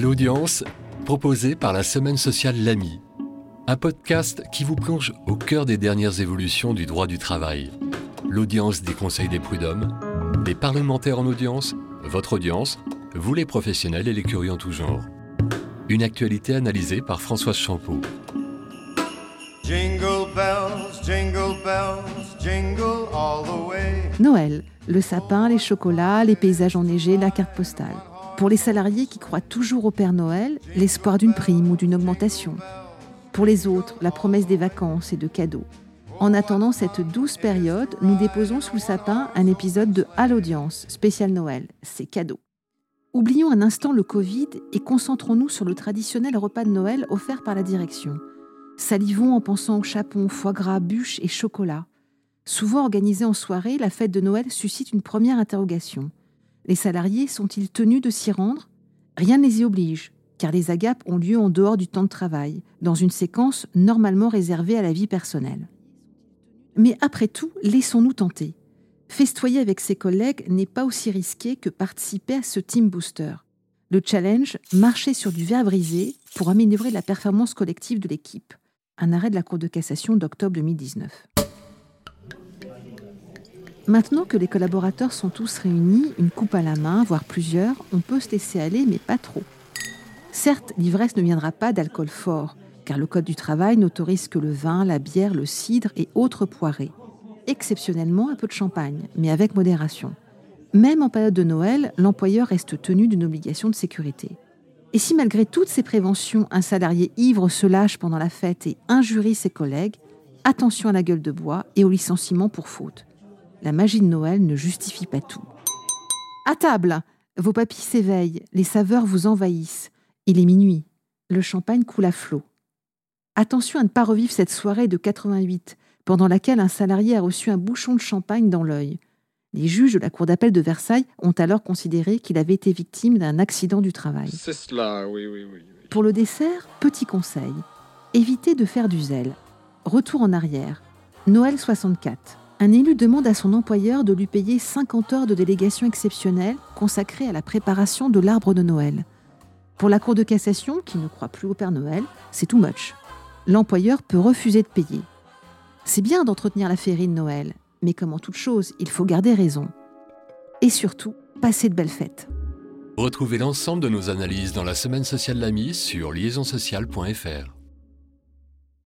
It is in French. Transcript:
À l'audience, proposé par la Semaine sociale L'Ami, un podcast qui vous plonge au cœur des dernières évolutions du droit du travail. L'audience des conseils des prud'hommes, des parlementaires en audience, votre audience, vous les professionnels et les curieux en tout genre. Une actualité analysée par Françoise Champeau. Noël, le sapin, les chocolats, les paysages enneigés, la carte postale. Pour les salariés qui croient toujours au Père Noël, l'espoir d'une prime ou d'une augmentation. Pour les autres, la promesse des vacances et de cadeaux. En attendant cette douce période, nous déposons sous le sapin un épisode de À l'audience, spécial Noël, c'est cadeau. Oublions un instant le Covid et concentrons-nous sur le traditionnel repas de Noël offert par la direction. Salivons en pensant au chapon, foie gras, bûches et chocolat. Souvent organisée en soirée, la fête de Noël suscite une première interrogation. Les salariés sont-ils tenus de s'y rendre? Rien ne les y oblige, car les agapes ont lieu en dehors du temps de travail, dans une séquence normalement réservée à la vie personnelle. Mais après tout, laissons-nous tenter. Festoyer avec ses collègues n'est pas aussi risqué que participer à ce team booster. Le challenge, marcher sur du verre brisé pour améliorer la performance collective de l'équipe un arrêt de la Cour de cassation d'octobre 2019. Maintenant que les collaborateurs sont tous réunis, une coupe à la main, voire plusieurs, on peut se laisser aller, mais pas trop. Certes, l'ivresse ne viendra pas d'alcool fort, car le Code du travail n'autorise que le vin, la bière, le cidre et autres poirées. Exceptionnellement, un peu de champagne, mais avec modération. Même en période de Noël, l'employeur reste tenu d'une obligation de sécurité. Et si malgré toutes ces préventions, un salarié ivre se lâche pendant la fête et injurie ses collègues, attention à la gueule de bois et au licenciement pour faute. La magie de Noël ne justifie pas tout. À table, vos papilles s'éveillent, les saveurs vous envahissent. Il est minuit, le champagne coule à flot. Attention à ne pas revivre cette soirée de 88, pendant laquelle un salarié a reçu un bouchon de champagne dans l'œil. Les juges de la Cour d'appel de Versailles ont alors considéré qu'il avait été victime d'un accident du travail. C'est cela, oui, oui, oui, Pour le dessert, petit conseil. Évitez de faire du zèle. Retour en arrière. Noël 64. Un élu demande à son employeur de lui payer 50 heures de délégation exceptionnelle consacrée à la préparation de l'arbre de Noël. Pour la Cour de cassation, qui ne croit plus au Père Noël, c'est too much. L'employeur peut refuser de payer. C'est bien d'entretenir la féerie de Noël, mais comme en toute chose, il faut garder raison. Et surtout, passer de belles fêtes. Retrouvez l'ensemble de nos analyses dans la semaine sociale L'Ami sur liaisonsociale.fr.